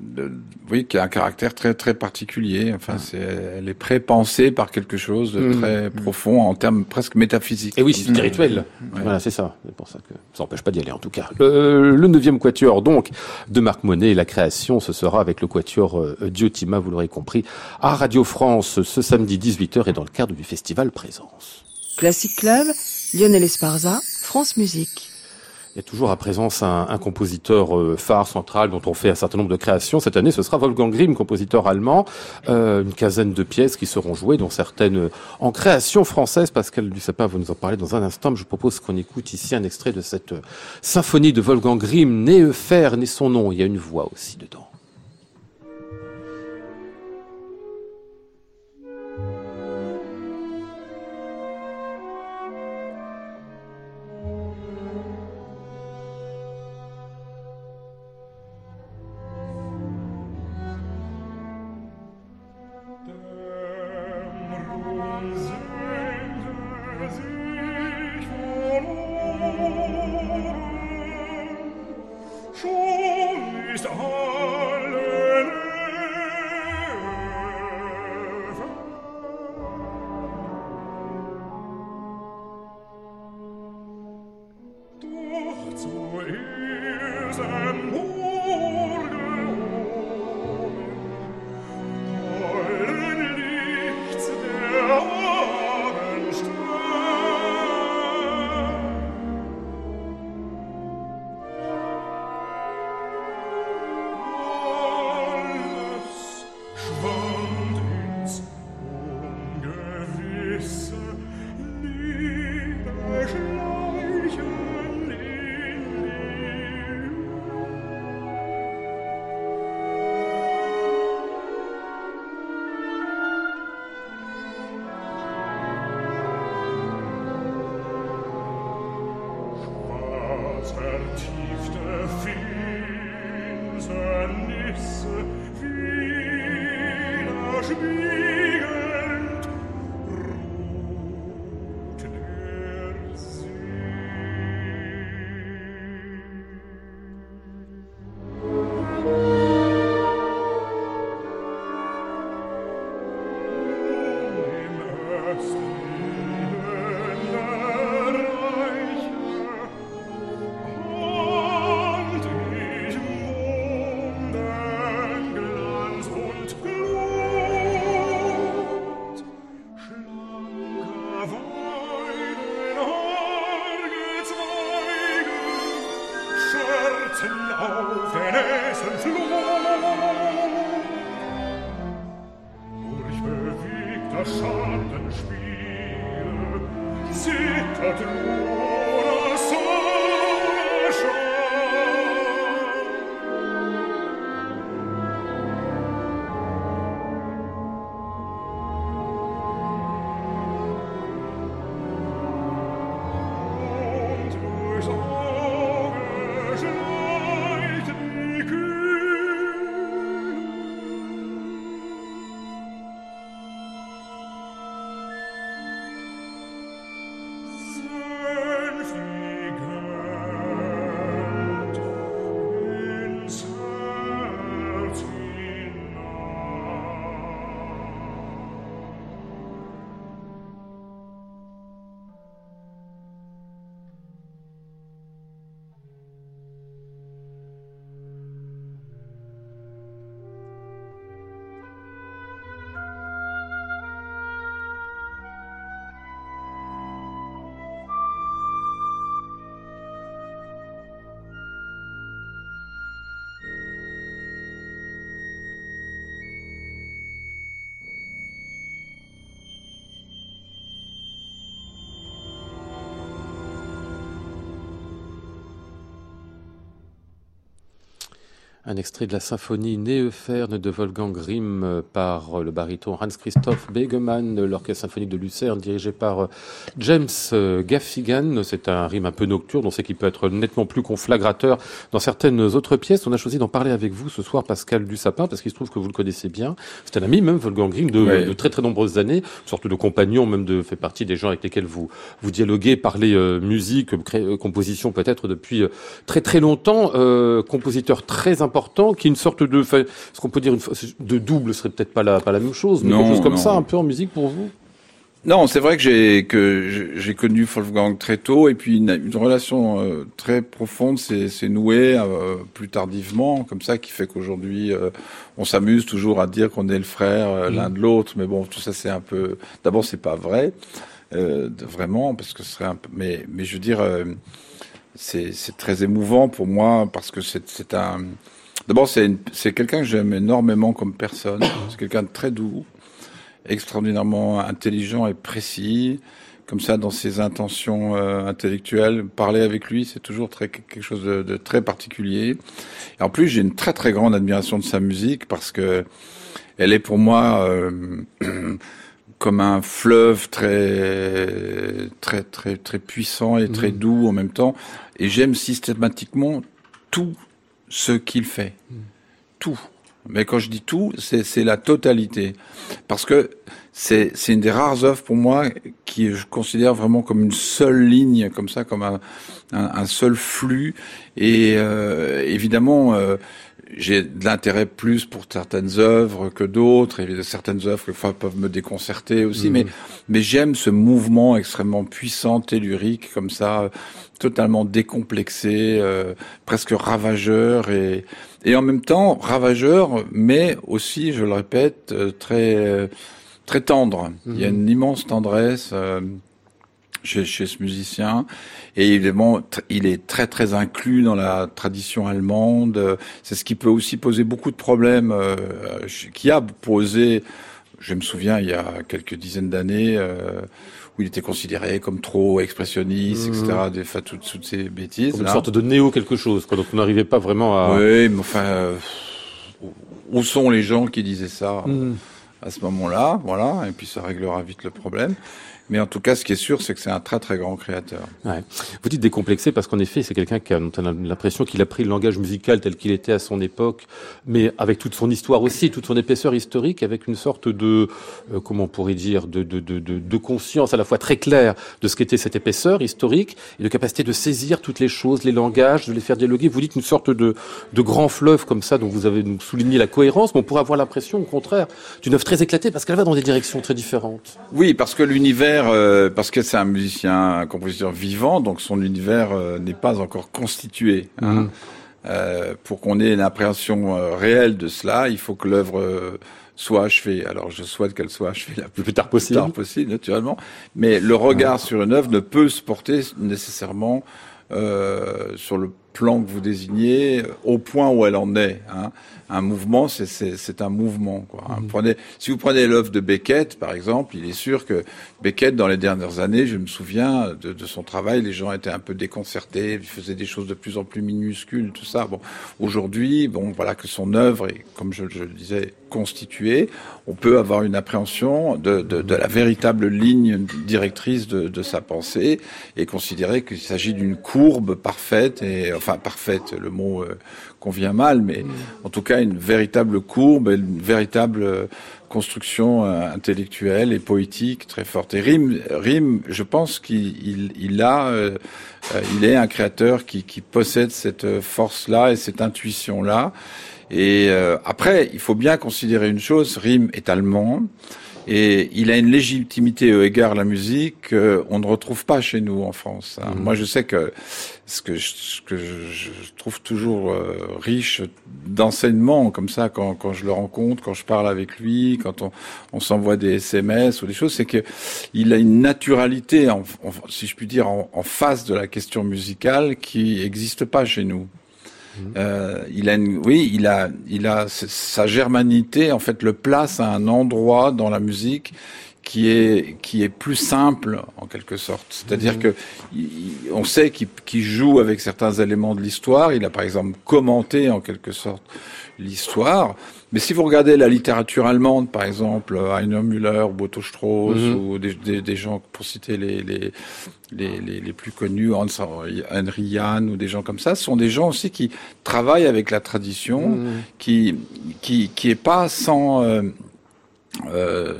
de- oui, qui a un caractère très, très particulier. Enfin, c'est, elle est pré-pensée par quelque chose de Mhm. très profond en termes presque métaphysiques. Et oui, c'est spirituel. Ouais. Voilà, c'est ça. C'est pour ça que ça n'empêche pas d'y aller, en tout cas. Le, le neuvième quatuor, donc, de Marc Monet, la création, ce sera avec le quatuor euh, Diotima, vous l'aurez compris, à Radio France, ce samedi 18h et dans le cadre du festival Présence. Classic Club, Lionel Esparza, France Musique. Il y a toujours à présence un, compositeur euh, phare central dont on fait un certain nombre de créations. Cette année, ce sera Wolfgang Grimm, compositeur allemand. Euh, une quinzaine de pièces qui seront jouées, dont certaines euh, en création française. Pascal Dussapin va nous en parler dans un instant. Mais je propose qu'on écoute ici un extrait de cette symphonie de Wolfgang Grimm, né faire, né son nom. Il y a une voix aussi dedans. Un extrait de la symphonie Néepherne de Wolfgang Grimm euh, par euh, le baryton Hans-Christoph Begemann, de l'orchestre symphonique de Lucerne dirigé par euh, James euh, Gaffigan. C'est un rythme un peu nocturne, on sait qu'il peut être nettement plus conflagrateur dans certaines autres pièces. On a choisi d'en parler avec vous ce soir, Pascal Dussapin, parce qu'il se trouve que vous le connaissez bien. C'est un ami même, Wolfgang Grimm, de, Ouais. de très très nombreuses années, une sorte de compagnon, même de fait partie des gens avec lesquels vous vous dialoguez, parlez euh, musique, cré- euh, composition peut-être depuis euh, très très longtemps, euh, compositeur très important, qui est une sorte de, ce qu'on peut dire une, de double serait peut-être pas la pas la même chose, mais Non, quelque chose comme non. ça, un peu en musique pour vous? Non, c'est vrai que j'ai que j'ai- connu Wolfgang très tôt et puis une, une relation euh, très profonde s'est nouée euh, plus tardivement, comme ça, qui fait qu'aujourd'hui euh, on s'amuse toujours à dire qu'on est le frère l'un de l'autre, mais bon, tout ça c'est un peu. D'abord, c'est pas vrai, vraiment, parce que ce serait un peu. Mais mais je veux dire, c'est c'est très émouvant pour moi parce que c'est c'est un. D'abord, c'est quelqu'un que j'aime énormément comme personne. C'est quelqu'un de très doux extraordinairement intelligent et précis, comme ça dans ses intentions euh, intellectuelles. Parler avec lui, c'est toujours très, quelque chose de, de très particulier. Et en plus, j'ai une très très grande admiration de sa musique parce que elle est pour moi euh, comme un fleuve très très très très puissant et très doux en même temps. Et j'aime systématiquement tout ce qu'il fait, tout. Mais quand je dis tout, c'est la totalité, parce que c'est une des rares œuvres pour moi qui je considère vraiment comme une seule ligne, comme ça, comme un un, un seul flux. Et euh, évidemment, euh, j'ai de l'intérêt plus pour certaines œuvres que d'autres, et certaines œuvres quelquefois peuvent me déconcerter aussi, mais mais j'aime ce mouvement extrêmement puissant, tellurique, comme ça, totalement décomplexé, euh, presque ravageur et et en même temps ravageur, mais aussi, je le répète, euh, très euh, très tendre. Il y a une immense tendresse. euh, chez, chez ce musicien. Et évidemment, tr- il est très très inclus dans la tradition allemande. C'est ce qui peut aussi poser beaucoup de problèmes, euh, qui a posé, je me souviens, il y a quelques dizaines d'années, euh, où il était considéré comme trop expressionniste, etc. Des, enfin, toutes, toutes ces bêtises. Comme une là. sorte de néo quelque chose, quoi. Donc on n'arrivait pas vraiment à. Oui, mais enfin, euh, où sont les gens qui disaient ça? Mm. À ce moment-là, voilà, et puis ça réglera vite le problème. Mais en tout cas, ce qui est sûr, c'est que c'est un très très grand créateur. Vous dites décomplexé parce qu'en effet, c'est quelqu'un qui a on a l'impression qu'il a pris le langage musical tel qu'il était à son époque, mais avec toute son histoire aussi, toute son épaisseur historique, avec une sorte de, euh, comment on pourrait dire, de, conscience à la fois très claire de ce qu'était cette épaisseur historique et de capacité de saisir toutes les choses, les langages, de les faire dialoguer. Vous dites une sorte de, de grand fleuve comme ça, dont vous avez souligné la cohérence, mais on pourrait avoir l'impression, au contraire, d'une œuvre très éclatée parce qu'elle va dans des directions très différentes. Oui, parce que l'univers, euh, parce que c'est un musicien, un compositeur vivant, donc son univers euh, n'est pas encore constitué. Hein. Mhm. Euh, pour qu'on ait une appréhension réelle de cela, il faut que l'œuvre soit achevée. Alors, je souhaite qu'elle soit achevée la Le plus tard possible. tard possible, naturellement. Mais le regard sur une œuvre ne peut se porter nécessairement euh, sur le plan que vous désignez, au point où elle en est. Hein. Un mouvement, c'est- un mouvement. Quoi. Hein. Prenez, si vous prenez l'œuvre de Beckett, par exemple, il est sûr que Beckett, dans les dernières années, je me souviens de, de son travail, les gens étaient un peu déconcertés, il faisait des choses de plus en plus minuscules, tout ça. Bon, aujourd'hui, bon, voilà que son œuvre est, comme je, je le disais, constituée. On peut avoir une appréhension de, de, de la véritable ligne directrice de, de sa pensée et considérer qu'il s'agit d'une courbe parfaite et enfin parfaite, le mot euh, convient mal, mais en tout cas une véritable courbe, une véritable euh, construction euh, intellectuelle et poétique très forte. Et Rime, Rime je pense qu'il il, il a, euh, il est un créateur qui, qui possède cette force-là et cette intuition-là. Et euh, après, il faut bien considérer une chose, Rime est allemand. Et il a une légitimité au égard de la musique qu'on ne retrouve pas chez nous en France. hein. Moi, je sais que ce que je, ce que je, je trouve toujours euh, riche d'enseignements comme ça quand, quand je le rencontre, quand je parle avec lui, quand on, on s'envoie des SMS ou des choses, c'est que il a une naturalité, en, en- si je puis dire, en, en face de la question musicale qui n'existe pas chez nous. Euh, il a une, oui, il a, il a sa germanité en fait le place à un endroit dans la musique qui est qui est plus simple en quelque sorte. C'est-à-dire que il- il- on sait qu'il qu'il joue avec certains éléments de l'histoire. Il a par exemple commenté en quelque sorte l'histoire. Mais si vous regardez la littérature allemande, par exemple, Heiner Müller, Boto Strauss, Mhm. ou des, des, des gens, pour citer les, les, les, les, les plus connus, Hans Henry Jahn, ou des gens comme ça, ce sont des gens aussi qui travaillent avec la tradition, Mhm. qui, qui, qui est pas sans, euh, euh,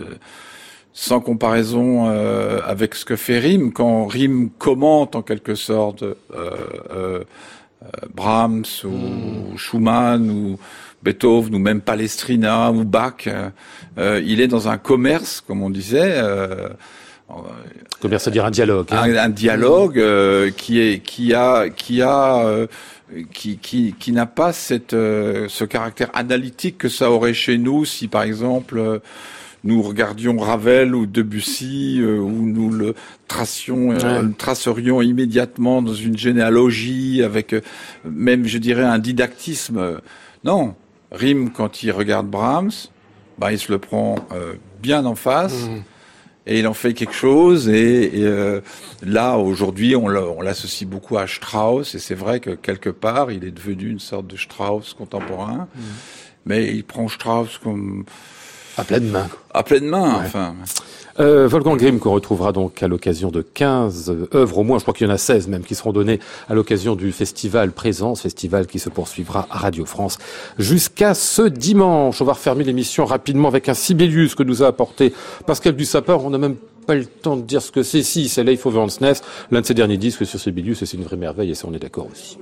sans comparaison euh, avec ce que fait Rime, quand Rime commente en quelque sorte euh, euh, euh, Brahms ou Schumann ou Beethoven ou même Palestrina ou Bach, euh, euh, il est dans un commerce, comme on disait, euh, Commerce, dire un dialogue. hein. un, un dialogue euh, qui est qui a qui a euh, qui qui, qui n'a pas cette euh, ce caractère analytique que ça aurait chez nous si par exemple euh, nous regardions Ravel ou Debussy euh, ou nous le tracions euh, Ouais. tracerions immédiatement dans une généalogie avec euh, même je dirais un didactisme Euh, non Rime quand il regarde Brahms bah il se le prend euh, bien en face Mhm. et il en fait quelque chose. Et, et, euh, là, aujourd'hui, on l'a- on l'associe beaucoup à Strauss, et c'est vrai que quelque part, il est devenu une sorte de Strauss contemporain. Mais il prend Strauss comme À pleine main. à pleine main, Ouais. enfin. Euh, Wolfgang Grimm qu'on retrouvera donc à l'occasion de 15 œuvres au moins, je crois qu'il y en a 16 même qui seront données à l'occasion du festival Présence, festival qui se poursuivra à Radio France jusqu'à ce dimanche. On va refermer l'émission rapidement avec un Sibelius que nous a apporté Pascal Dussapin. On n'a même pas le temps de dire ce que c'est. Si, c'est Life of Hans Ness, l'un de ses derniers disques sur Sibelius et c'est une vraie merveille et ça on est d'accord aussi.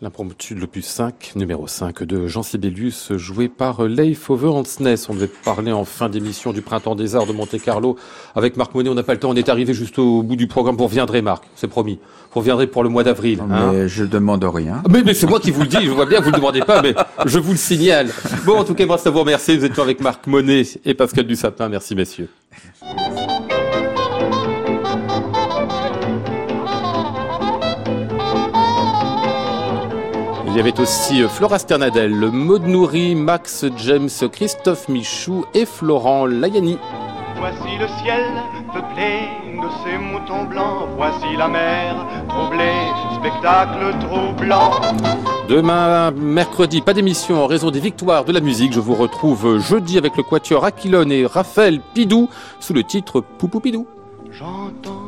L'impromptu de l'opus 5, numéro 5 de Jean Sibelius, joué par Leif Over Hansness. On devait parler en fin d'émission du Printemps des Arts de Monte-Carlo avec Marc Monet. On n'a pas le temps, on est arrivé juste au bout du programme. Vous reviendrez, Marc, c'est promis. Vous reviendrez pour le mois d'avril. hein. Mais je demande rien. Mais, mais c'est moi qui vous le dis, je vois bien, vous ne le demandez pas, mais je vous le signale. Bon, en tout cas, moi, ça vous remercie. Vous êtes avec Marc Monet et Pascal Dussapin. Merci, messieurs. Y avait aussi euh, Flora Sternadel, Maud Nourri, Max James, Christophe Michou et Florent Layani. Voici le ciel peuplé de ces moutons blancs. Voici la mer troublée, spectacle troublant. Demain, mercredi, pas d'émission en raison des victoires de la musique. Je vous retrouve jeudi avec le quatuor Aquilone et Raphaël Pidou sous le titre Poupou Pidou. J'entends